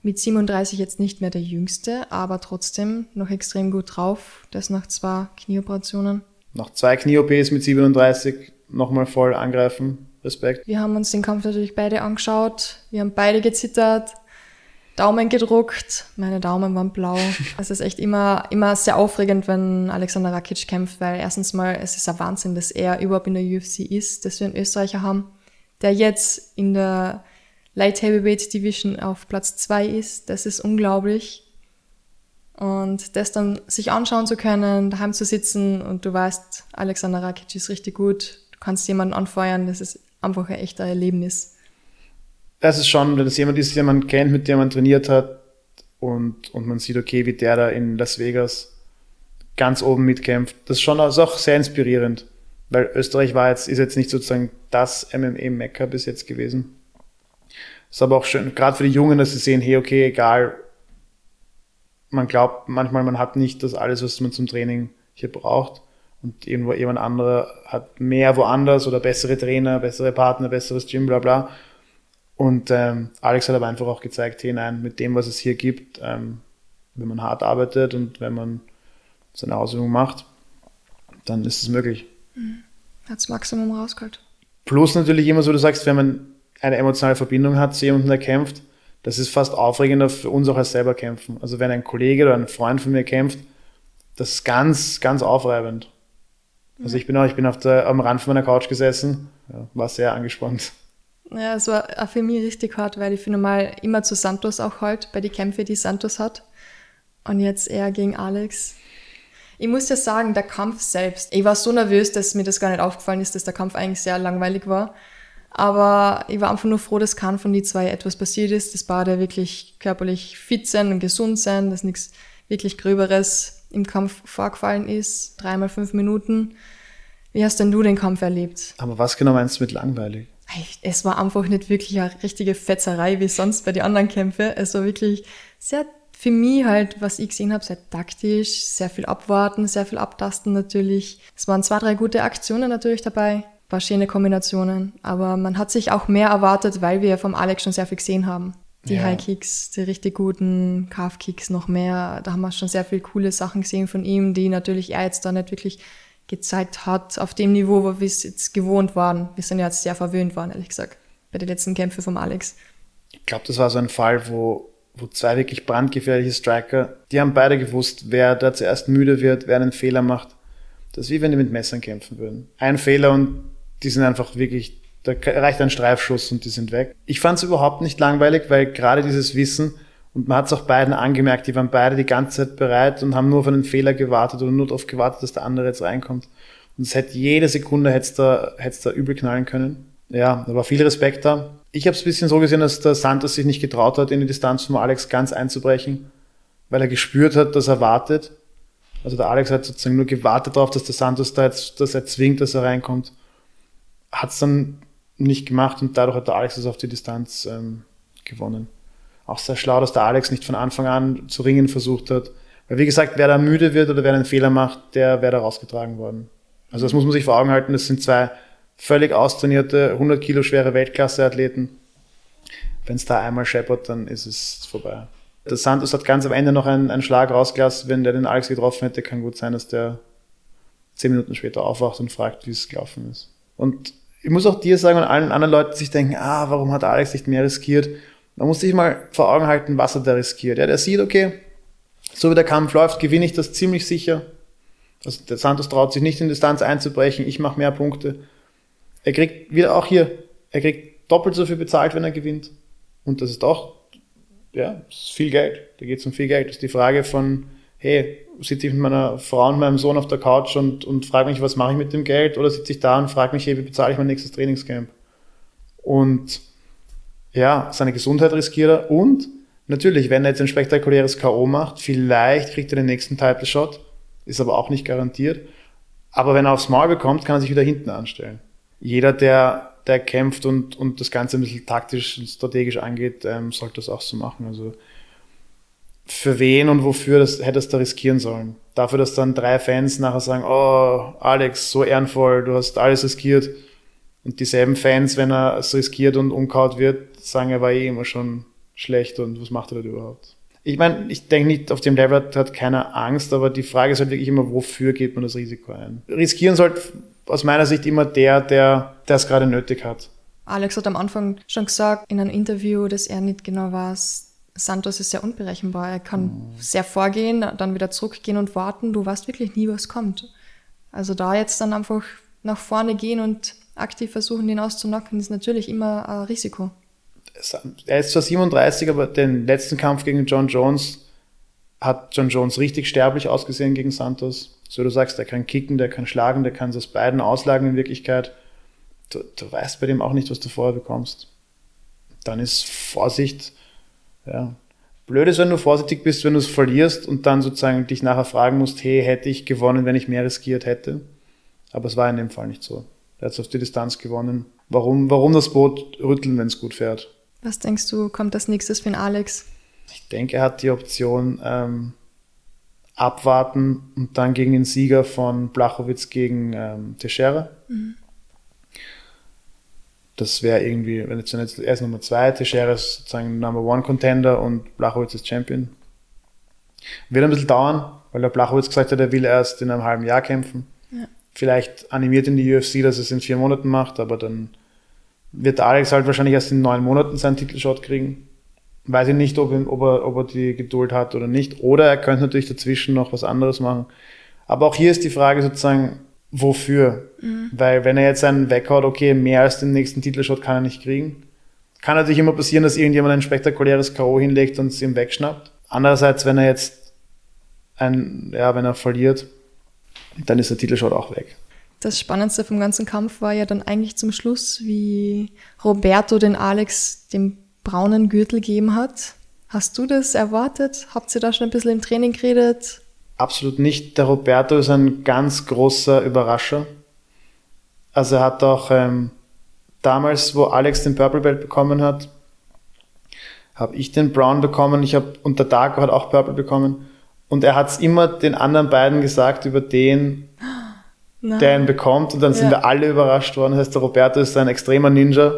Mit 37 jetzt nicht mehr der jüngste, aber trotzdem noch extrem gut drauf. Das nach zwei Knieoperationen. Nach zwei Knie-OPs mit 37 nochmal voll angreifen. Respekt. Wir haben uns den Kampf natürlich beide angeschaut. Wir haben beide gezittert. Daumen gedruckt. Meine Daumen waren blau. (laughs) Es ist echt immer, immer sehr aufregend, wenn Alexander Rakic kämpft, weil erstens mal, es ist ein Wahnsinn, dass er überhaupt in der UFC ist, dass wir einen Österreicher haben der jetzt in der Light Heavyweight Division auf Platz zwei ist. Das ist unglaublich. Und das dann sich anschauen zu können, daheim zu sitzen und du weißt, Alexander Rakic ist richtig gut, du kannst jemanden anfeuern, das ist einfach ein echter Erlebnis. Das ist schon, wenn es jemand ist, den man kennt, mit dem man trainiert hat und, und man sieht, okay, wie der da in Las Vegas ganz oben mitkämpft. Das ist schon das auch sehr inspirierend. Weil Österreich war jetzt, ist jetzt nicht sozusagen das MMA-Mecker bis jetzt gewesen. Ist aber auch schön, gerade für die Jungen, dass sie sehen, hey, okay, egal, man glaubt manchmal, man hat nicht das alles, was man zum Training hier braucht. Und irgendwo jemand anderer hat mehr woanders oder bessere Trainer, bessere Partner, besseres Gym, bla bla. Und ähm, Alex hat aber einfach auch gezeigt, hey nein, mit dem, was es hier gibt, ähm, wenn man hart arbeitet und wenn man seine Ausübung macht, dann ist es möglich. Mhm. Hat das Maximum rausgeholt. Plus natürlich immer so, du sagst, wenn man eine emotionale Verbindung hat zu jemandem, der kämpft, das ist fast aufregender für uns auch als selber kämpfen. Also wenn ein Kollege oder ein Freund von mir kämpft, das ist ganz, ganz aufreibend. Also ich bin auch, ich bin auf der, am Rand von meiner Couch gesessen, ja, war sehr angespannt. Ja, es war auch für mich richtig hart, weil ich für normal immer zu Santos auch halt bei den Kämpfen, die Santos hat. Und jetzt eher gegen Alex. Ich muss ja sagen, der Kampf selbst, ich war so nervös, dass mir das gar nicht aufgefallen ist, dass der Kampf eigentlich sehr langweilig war. Aber ich war einfach nur froh, dass kein von die zwei etwas passiert ist, dass beide wirklich körperlich fit sind und gesund sind, dass nichts wirklich Gröberes im Kampf vorgefallen ist. Dreimal fünf Minuten. Wie hast denn du den Kampf erlebt? Aber was genau meinst du mit langweilig? Es war einfach nicht wirklich eine richtige Fetzerei wie sonst bei den anderen Kämpfen. Es war wirklich sehr für mich halt, was ich gesehen habe, sehr taktisch, sehr viel abwarten, sehr viel abtasten natürlich. Es waren zwei, drei gute Aktionen natürlich dabei, paar schöne Kombinationen, aber man hat sich auch mehr erwartet, weil wir vom Alex schon sehr viel gesehen haben. Die ja. High Kicks, die richtig guten Calf Kicks noch mehr, da haben wir schon sehr viele coole Sachen gesehen von ihm, die natürlich er jetzt da nicht wirklich gezeigt hat auf dem Niveau, wo wir es jetzt gewohnt waren. Wir sind ja jetzt sehr verwöhnt waren, ehrlich gesagt, bei den letzten Kämpfen vom Alex. Ich glaube, das war so ein Fall, wo wo zwei wirklich brandgefährliche Striker, die haben beide gewusst, wer da zuerst müde wird, wer einen Fehler macht. Das ist wie wenn die mit Messern kämpfen würden. Ein Fehler und die sind einfach wirklich, da reicht ein Streifschuss und die sind weg. Ich fand es überhaupt nicht langweilig, weil gerade dieses Wissen, und man hat es auch beiden angemerkt, die waren beide die ganze Zeit bereit und haben nur auf einen Fehler gewartet oder nur darauf gewartet, dass der andere jetzt reinkommt. Und es hätte jede Sekunde hätte da, hätte da übel knallen können. Ja, da war viel Respekt da. Ich habe es ein bisschen so gesehen, dass der Santos sich nicht getraut hat, in die Distanz von Alex ganz einzubrechen, weil er gespürt hat, dass er wartet. Also der Alex hat sozusagen nur gewartet darauf, dass der Santos da jetzt, dass er zwingt, dass er reinkommt. Hat es dann nicht gemacht und dadurch hat der Alex es auf die Distanz ähm, gewonnen. Auch sehr schlau, dass der Alex nicht von Anfang an zu ringen versucht hat. Weil wie gesagt, wer da müde wird oder wer einen Fehler macht, der wäre da rausgetragen worden. Also das muss man sich vor Augen halten, das sind zwei völlig austrainierte, 100 Kilo schwere Weltklasse-Athleten. Wenn es da einmal scheppert, dann ist es vorbei. Der Santos hat ganz am Ende noch einen, einen Schlag rausgelassen. Wenn der den Alex getroffen hätte, kann gut sein, dass der zehn Minuten später aufwacht und fragt, wie es gelaufen ist. Und ich muss auch dir sagen und allen anderen Leuten, die sich denken, ah, warum hat Alex nicht mehr riskiert? Man muss sich mal vor Augen halten, was er da riskiert. Ja, der sieht, okay, so wie der Kampf läuft, gewinne ich das ziemlich sicher. Also der Santos traut sich nicht in Distanz einzubrechen, ich mache mehr Punkte. Er kriegt wieder auch hier, er kriegt doppelt so viel bezahlt, wenn er gewinnt. Und das ist auch, ja, ist viel Geld. Da geht es um viel Geld. Das ist die Frage von, hey, sitze ich mit meiner Frau und meinem Sohn auf der Couch und, und frage mich, was mache ich mit dem Geld? Oder sitze ich da und frage mich, hey, wie bezahle ich mein nächstes Trainingscamp? Und ja, seine Gesundheit riskiert er und natürlich, wenn er jetzt ein spektakuläres K.O. macht, vielleicht kriegt er den nächsten Title Shot, ist aber auch nicht garantiert. Aber wenn er aufs Maul bekommt, kann er sich wieder hinten anstellen. Jeder, der, der kämpft und, und das Ganze ein bisschen taktisch und strategisch angeht, ähm, sollte das auch so machen. Also für wen und wofür das hättest du riskieren sollen. Dafür, dass dann drei Fans nachher sagen, oh, Alex, so ehrenvoll, du hast alles riskiert. Und dieselben Fans, wenn er es riskiert und umkaut wird, sagen, er war eh immer schon schlecht und was macht er da überhaupt? Ich meine, ich denke nicht, auf dem Level hat keiner Angst, aber die Frage ist halt wirklich immer, wofür geht man das Risiko ein? Riskieren sollte aus meiner Sicht immer der, der, es gerade nötig hat. Alex hat am Anfang schon gesagt in einem Interview, dass er nicht genau weiß, Santos ist sehr unberechenbar. Er kann mhm. sehr vorgehen, dann wieder zurückgehen und warten. Du weißt wirklich nie, was kommt. Also da jetzt dann einfach nach vorne gehen und aktiv versuchen, den auszunocken, ist natürlich immer ein Risiko. Er ist zwar 37, aber den letzten Kampf gegen John Jones hat John Jones richtig sterblich ausgesehen gegen Santos. So du sagst, der kann kicken, der kann schlagen, der kann es aus beiden auslagen in Wirklichkeit. Du, du weißt bei dem auch nicht, was du vorher bekommst. Dann ist Vorsicht ja. Blöd ist, wenn du vorsichtig bist, wenn du es verlierst und dann sozusagen dich nachher fragen musst, hey, hätte ich gewonnen, wenn ich mehr riskiert hätte? Aber es war in dem Fall nicht so. Er hat es auf die Distanz gewonnen. Warum, warum das Boot rütteln, wenn es gut fährt? Was denkst du, kommt als nächstes für den Alex? Ich denke, er hat die Option ähm, abwarten und dann gegen den Sieger von Blachowitz gegen ähm, Teixeira. Mhm. Das wäre irgendwie, wenn jetzt, jetzt erst Nummer zwei, Teixeira ist sozusagen Number One Contender und Blachowitz ist Champion. Wird ein bisschen dauern, weil der Blachowitz gesagt hat, er will erst in einem halben Jahr kämpfen. Ja. Vielleicht animiert in die UFC, dass er es in vier Monaten macht, aber dann wird Alex halt wahrscheinlich erst in neun Monaten seinen Titelshot kriegen. Weiß ich nicht, ob, ob, er, ob er die Geduld hat oder nicht. Oder er könnte natürlich dazwischen noch was anderes machen. Aber auch hier ist die Frage sozusagen, wofür. Mhm. Weil wenn er jetzt einen weghaut, okay, mehr als den nächsten Titelshot kann er nicht kriegen. Kann natürlich immer passieren, dass irgendjemand ein spektakuläres K.O. hinlegt und es ihm wegschnappt. Andererseits, wenn er jetzt ein, ja, wenn er verliert, dann ist der Titelshot auch weg. Das Spannendste vom ganzen Kampf war ja dann eigentlich zum Schluss, wie Roberto den Alex den braunen Gürtel gegeben hat. Hast du das erwartet? Habt ihr da schon ein bisschen im Training geredet? Absolut nicht. Der Roberto ist ein ganz großer Überrascher. Also er hat auch ähm, damals, wo Alex den Purple Belt bekommen hat, habe ich den Brown bekommen. Ich habe und der Darko hat auch Purple bekommen. Und er hat es immer den anderen beiden gesagt über den, (gasps) Nein. der ihn bekommt. Und dann sind wir alle überrascht worden. Das heißt, der Roberto ist ein extremer Ninja.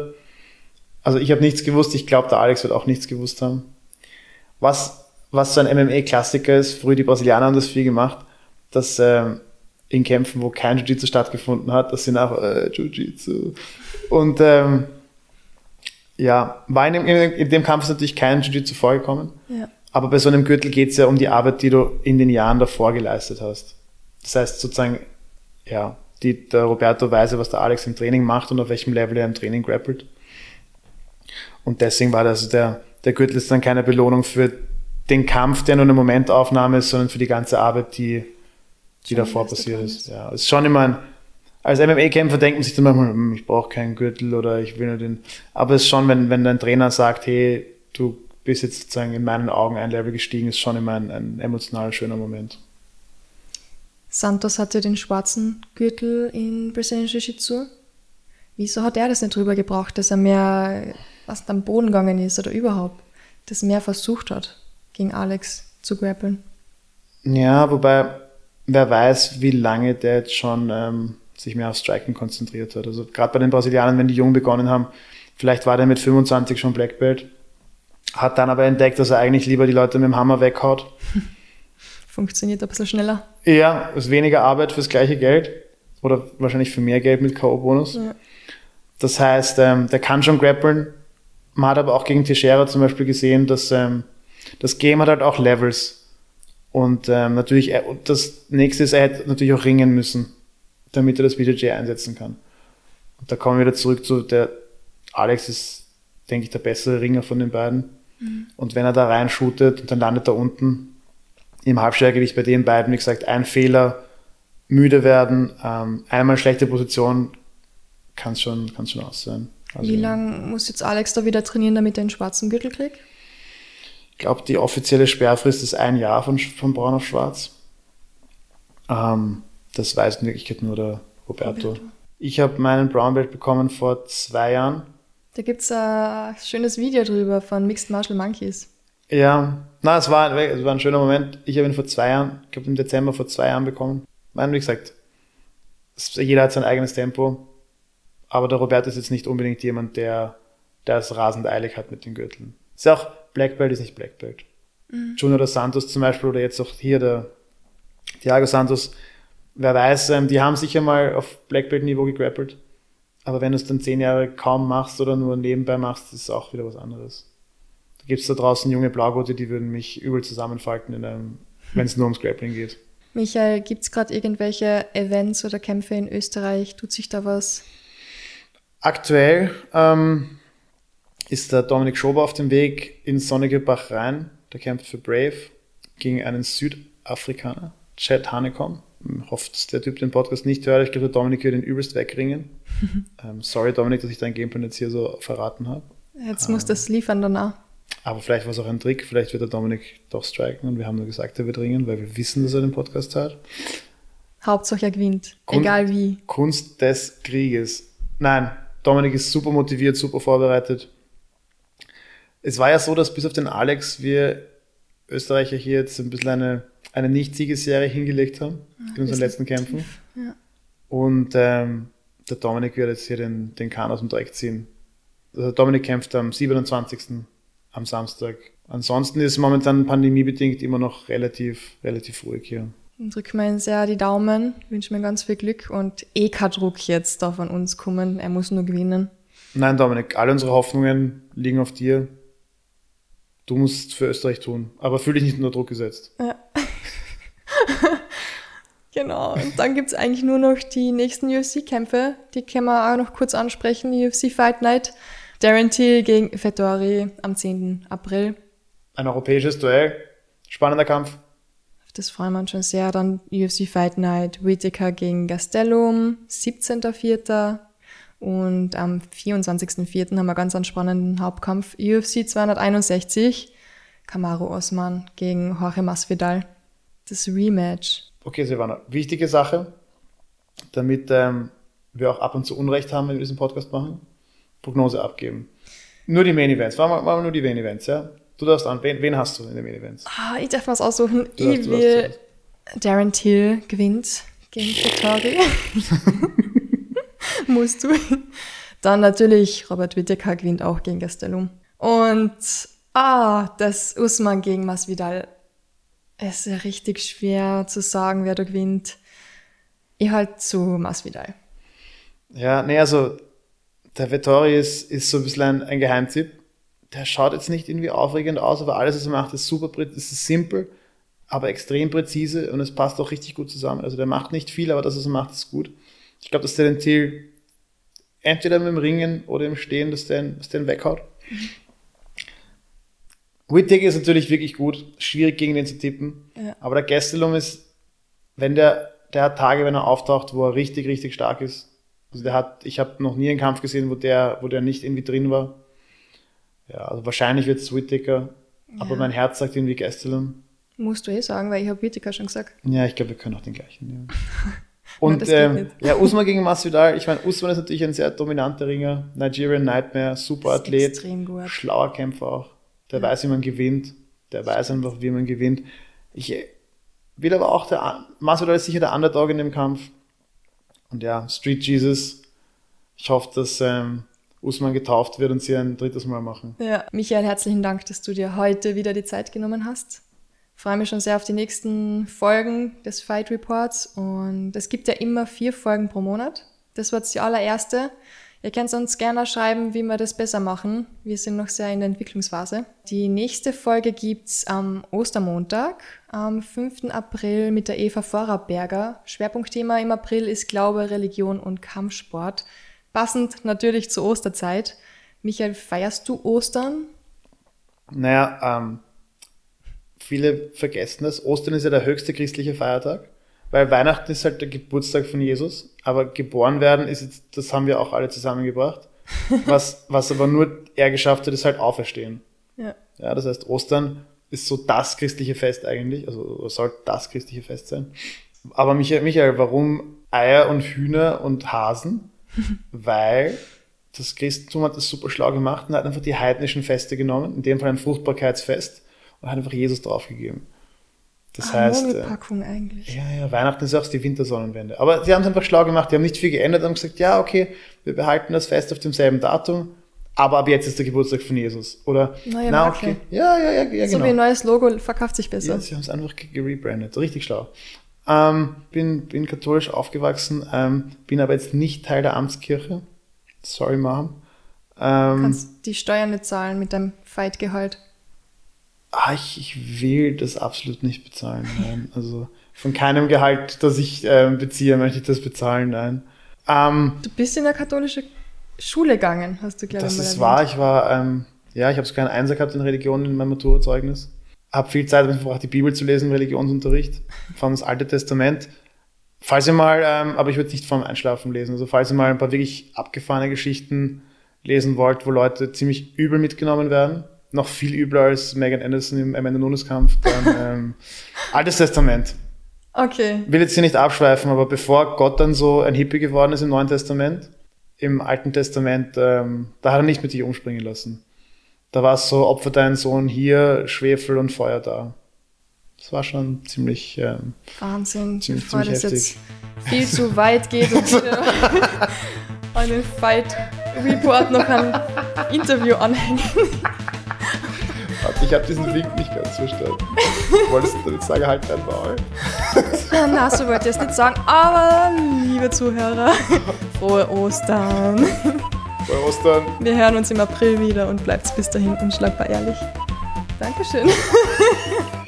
Also ich habe nichts gewusst. Ich glaube, der Alex wird auch nichts gewusst haben. Was was so ein MMA-Klassiker ist, früher die Brasilianer haben das viel gemacht, dass ähm, in Kämpfen, wo kein Jiu-Jitsu stattgefunden hat, das sind auch äh, Jiu-Jitsu. Und ähm, ja, war in dem, in dem Kampf ist natürlich kein Jiu-Jitsu vorgekommen. Ja. Aber bei so einem Gürtel geht es ja um die Arbeit, die du in den Jahren davor geleistet hast. Das heißt sozusagen, ja, die, der Roberto weiß, was der Alex im Training macht und auf welchem Level er im Training grappelt. Und deswegen war das der, der Gürtel ist dann keine Belohnung für den Kampf, der nur eine Momentaufnahme ist, sondern für die ganze Arbeit, die, die davor passiert ist. Ja, es ist schon immer ein, als MMA-Kämpfer denkt man sich dann manchmal, hm, ich brauche keinen Gürtel oder ich will nur den. Aber es ist schon, wenn, wenn dein Trainer sagt, hey, du bist jetzt sozusagen in meinen Augen ein Level gestiegen, ist schon immer ein, ein emotional schöner Moment. Santos hatte den schwarzen Gürtel in Brazilian Jiu-Jitsu. Wie Wieso hat er das nicht drüber gebracht, dass er mehr was am Boden gegangen ist oder überhaupt, das mehr versucht hat, gegen Alex zu grappeln? Ja, wobei, wer weiß, wie lange der jetzt schon ähm, sich mehr auf Striken konzentriert hat. Also gerade bei den Brasilianern, wenn die jung begonnen haben, vielleicht war der mit 25 schon Black Belt, hat dann aber entdeckt, dass er eigentlich lieber die Leute mit dem Hammer weghaut. (laughs) Funktioniert ein bisschen schneller. Ja, ist weniger Arbeit fürs gleiche Geld oder wahrscheinlich für mehr Geld mit K.O.-Bonus. Ja. Das heißt, ähm, der kann schon grappeln. Man hat aber auch gegen Teixeira zum Beispiel gesehen, dass ähm, das Game hat halt auch Levels. Und ähm, natürlich, äh, das nächste ist, er hätte natürlich auch ringen müssen, damit er das BJJ einsetzen kann. Und da kommen wir wieder zurück zu der Alex ist, denke ich, der bessere Ringer von den beiden. Mhm. Und wenn er da reinshootet, dann landet er unten im Halbschwergewicht bei den beiden, wie gesagt, ein Fehler, müde werden, ähm, einmal schlechte Position, kann es schon, kann's schon aus sein. Also, wie lange muss jetzt Alex da wieder trainieren, damit er einen schwarzen Gürtel kriegt? Ich glaube, die offizielle Sperrfrist ist ein Jahr von, von Braun auf Schwarz. Ähm, das weiß in Wirklichkeit nur der Roberto. Roberto. Ich habe meinen Brown Belt bekommen vor zwei Jahren. Da gibt es ein schönes Video drüber von Mixed Martial Monkeys. Ja, na, es war, es war ein schöner Moment. Ich habe ihn vor zwei Jahren, ich habe im Dezember vor zwei Jahren bekommen. Nein, wie gesagt, jeder hat sein eigenes Tempo. Aber der Roberto ist jetzt nicht unbedingt jemand, der, es rasend eilig hat mit den Gürteln. Ist ja auch, Black Belt ist nicht Black Belt. Mhm. Junior dos Santos zum Beispiel oder jetzt auch hier der Thiago Santos, wer weiß, ähm, die haben sicher mal auf Black Belt Niveau gegrappelt. Aber wenn du es dann zehn Jahre kaum machst oder nur nebenbei machst, ist es auch wieder was anderes. Da gibt es da draußen junge Blaugurte, die würden mich übel zusammenfalten, wenn es nur ums Grappling geht. Michael, gibt es gerade irgendwelche Events oder Kämpfe in Österreich? Tut sich da was? Aktuell ähm, ist der Dominik Schober auf dem Weg ins sonnige Bachrhein. Der kämpft für Brave gegen einen Südafrikaner, Chad Hanekom. Ich hoffe, dass der Typ den Podcast nicht hört. Ich glaube, der Dominik wird den übelst wegringen. (laughs) ähm, sorry, Dominik, dass ich dein Gameplan jetzt hier so verraten habe. Jetzt ähm, muss das liefern danach. Aber vielleicht war es auch ein Trick. Vielleicht wird der Dominik doch striken und wir haben nur gesagt, er wird ringen, weil wir wissen, dass er den Podcast hat. Hauptsache er gewinnt, Kunst, egal wie. Kunst des Krieges. Nein, Dominik ist super motiviert, super vorbereitet. Es war ja so, dass bis auf den Alex wir Österreicher hier jetzt ein bisschen eine, eine Nicht-Siegesserie hingelegt haben ja, in unseren letzten Kämpfen. Ja. Und ähm, der Dominik wird jetzt hier den, den Kahn aus dem Dreck ziehen. Also Dominik kämpft am 27. am Samstag. Ansonsten ist momentan pandemiebedingt immer noch relativ, relativ ruhig hier. Wir ihm sehr die Daumen, wünschen mir ganz viel Glück und eh kein Druck jetzt da von uns kommen. Er muss nur gewinnen. Nein, Dominik, alle unsere Hoffnungen liegen auf dir. Du musst für Österreich tun, aber fühl dich nicht unter Druck gesetzt. Ja. (laughs) genau, und dann gibt es eigentlich nur noch die nächsten UFC-Kämpfe. Die können wir auch noch kurz ansprechen. UFC Fight Night. Darren Till gegen Fettori am 10. April. Ein europäisches Duell. Spannender Kampf. Das wir uns schon sehr. Dann UFC Fight Night. Whittaker gegen Gastelum. 17.04. Und am 24.04. haben wir ganz einen spannenden Hauptkampf. UFC 261. Kamaru Osman gegen Jorge Masvidal. Das Rematch. Okay, Silvana, wichtige Sache, damit ähm, wir auch ab und zu Unrecht haben, wenn wir diesen Podcast machen. Prognose abgeben. Nur die Main Events. Machen wir nur die Main Events, ja? Du darfst an. Wen, wen hast du in den Main Events? Ah, ich darf was aussuchen. Du ich darfst, will Darren Till gewinnt gegen Vittori. (laughs) musst du. Dann natürlich Robert Whittaker gewinnt auch gegen Gastelum. Und ah, das Usman gegen Masvidal. Es ist ja richtig schwer zu sagen, wer da gewinnt. Ich halt zu Masvidal. Ja, nee, also der Vettori ist, ist so ein bisschen ein, ein Geheimtipp. Der schaut jetzt nicht irgendwie aufregend aus, aber alles, was er macht, ist super, es ist simpel, aber extrem präzise und es passt auch richtig gut zusammen. Also der macht nicht viel, aber das, was er macht, ist gut. Ich glaube, dass der den Thiel entweder mit dem Ringen oder im Stehen, dass der, dass der ihn weghaut. Mhm. Whittaker ist natürlich wirklich gut, schwierig gegen den zu tippen. Ja. Aber der Gastelum ist, wenn der, der hat Tage, wenn er auftaucht, wo er richtig, richtig stark ist. Also der hat, ich habe noch nie einen Kampf gesehen, wo der, wo der nicht irgendwie drin war. Ja, also wahrscheinlich wird es Whittaker, ja. aber mein Herz sagt irgendwie Gastelum. Musst du eh sagen, weil ich habe Whittaker schon gesagt. Ja, ich glaube, wir können auch den gleichen nehmen. (laughs) Und ähm, ja, Usman gegen Masvidal. Ich meine, Usman ist natürlich ein sehr dominanter Ringer. Nigerian Nightmare, super Athlet, schlauer Kämpfer auch. Der ja. weiß, wie man gewinnt. Der weiß einfach, wie man gewinnt. Ich will aber auch, der Masvidal ist sicher der Underdog in dem Kampf. Und ja, Street Jesus. Ich hoffe, dass ähm, Usman getauft wird und sie ein drittes Mal machen. Ja, Michael, herzlichen Dank, dass du dir heute wieder die Zeit genommen hast freue mich schon sehr auf die nächsten Folgen des Fight Reports und es gibt ja immer vier Folgen pro Monat. Das jetzt die allererste. Ihr könnt uns gerne schreiben, wie wir das besser machen. Wir sind noch sehr in der Entwicklungsphase. Die nächste Folge gibt's am Ostermontag, am 5. April mit der Eva Vorarberger. Schwerpunktthema im April ist Glaube, Religion und Kampfsport. Passend natürlich zur Osterzeit. Michael, feierst du Ostern? Naja, ähm, viele vergessen das. Ostern ist ja der höchste christliche Feiertag, weil Weihnachten ist halt der Geburtstag von Jesus, aber geboren werden ist jetzt, das haben wir auch alle zusammengebracht. (laughs) Was, was aber nur er geschafft hat, ist halt Auferstehen. Ja. ja, das heißt, Ostern ist so das christliche Fest eigentlich, also soll das christliche Fest sein. Aber Michael, Michael warum Eier und Hühner und Hasen? (laughs) weil das Christentum hat das super schlau gemacht und hat einfach die heidnischen Feste genommen, in dem Fall ein Fruchtbarkeitsfest, und hat einfach Jesus draufgegeben. Das ah, heißt. Äh, eigentlich. Ja, ja, Weihnachten ist auch die Wintersonnenwende. Aber sie haben es einfach schlau gemacht, die haben nicht viel geändert, haben gesagt, ja, okay, wir behalten das Fest auf demselben Datum, aber ab jetzt ist der Geburtstag von Jesus. Oder, Neue na, Marke. okay. Ja, ja, ja, ja, genau. So wie ein neues Logo verkauft sich besser. Ja, sie haben es einfach gerebrandet. Richtig schlau. Ähm, bin, bin katholisch aufgewachsen, ähm, bin aber jetzt nicht Teil der Amtskirche. Sorry, Mom. Ähm, Kannst die Steuern nicht zahlen mit deinem Fight-Gehalt ah, ich, ich will das absolut nicht bezahlen. Nein. (laughs) Also von keinem Gehalt, das ich äh, beziehe, möchte ich das bezahlen. Nein. Ähm, du bist in eine katholische Schule gegangen, hast du glaube ich Das ist wahr. Ich war, ähm, ja, ich habe sogar einen Einser gehabt in Religion in meinem Maturazeugnis. Habe viel Zeit verbracht, die Bibel zu lesen, Religionsunterricht, vor allem das Alte Testament. Falls ihr mal, ähm, aber ich würde nicht vorm Einschlafen lesen, also falls ihr mal ein paar wirklich abgefahrene Geschichten lesen wollt, wo Leute ziemlich übel mitgenommen werden, noch viel übler als Megan Anderson im Amanda Nunes Kampf. Dann, (laughs) ähm, Altes Testament. Okay. Will jetzt hier nicht abschweifen, aber bevor Gott dann so ein Hippie geworden ist im Neuen Testament, im Alten Testament, ähm, da hat er nicht mit sich umspringen lassen. Da war es so, opfer deinen Sohn hier, Schwefel und Feuer da. Das war schon ziemlich. Ähm, Wahnsinn, ziemlich, bevor ziemlich das heftig. jetzt viel zu weit geht und (laughs) wieder den (laughs) Fight Report noch ein Interview anhängen. Ich habe diesen Link nicht ganz verstanden. Wolltest du damit sagen, halt dein Maul? Ja, na, so wollte ich es nicht sagen. Aber, liebe Zuhörer, frohe Ostern. Frohe Ostern. Wir hören uns im April wieder und bleibt bis dahin unschlagbar ehrlich. Dankeschön. (laughs)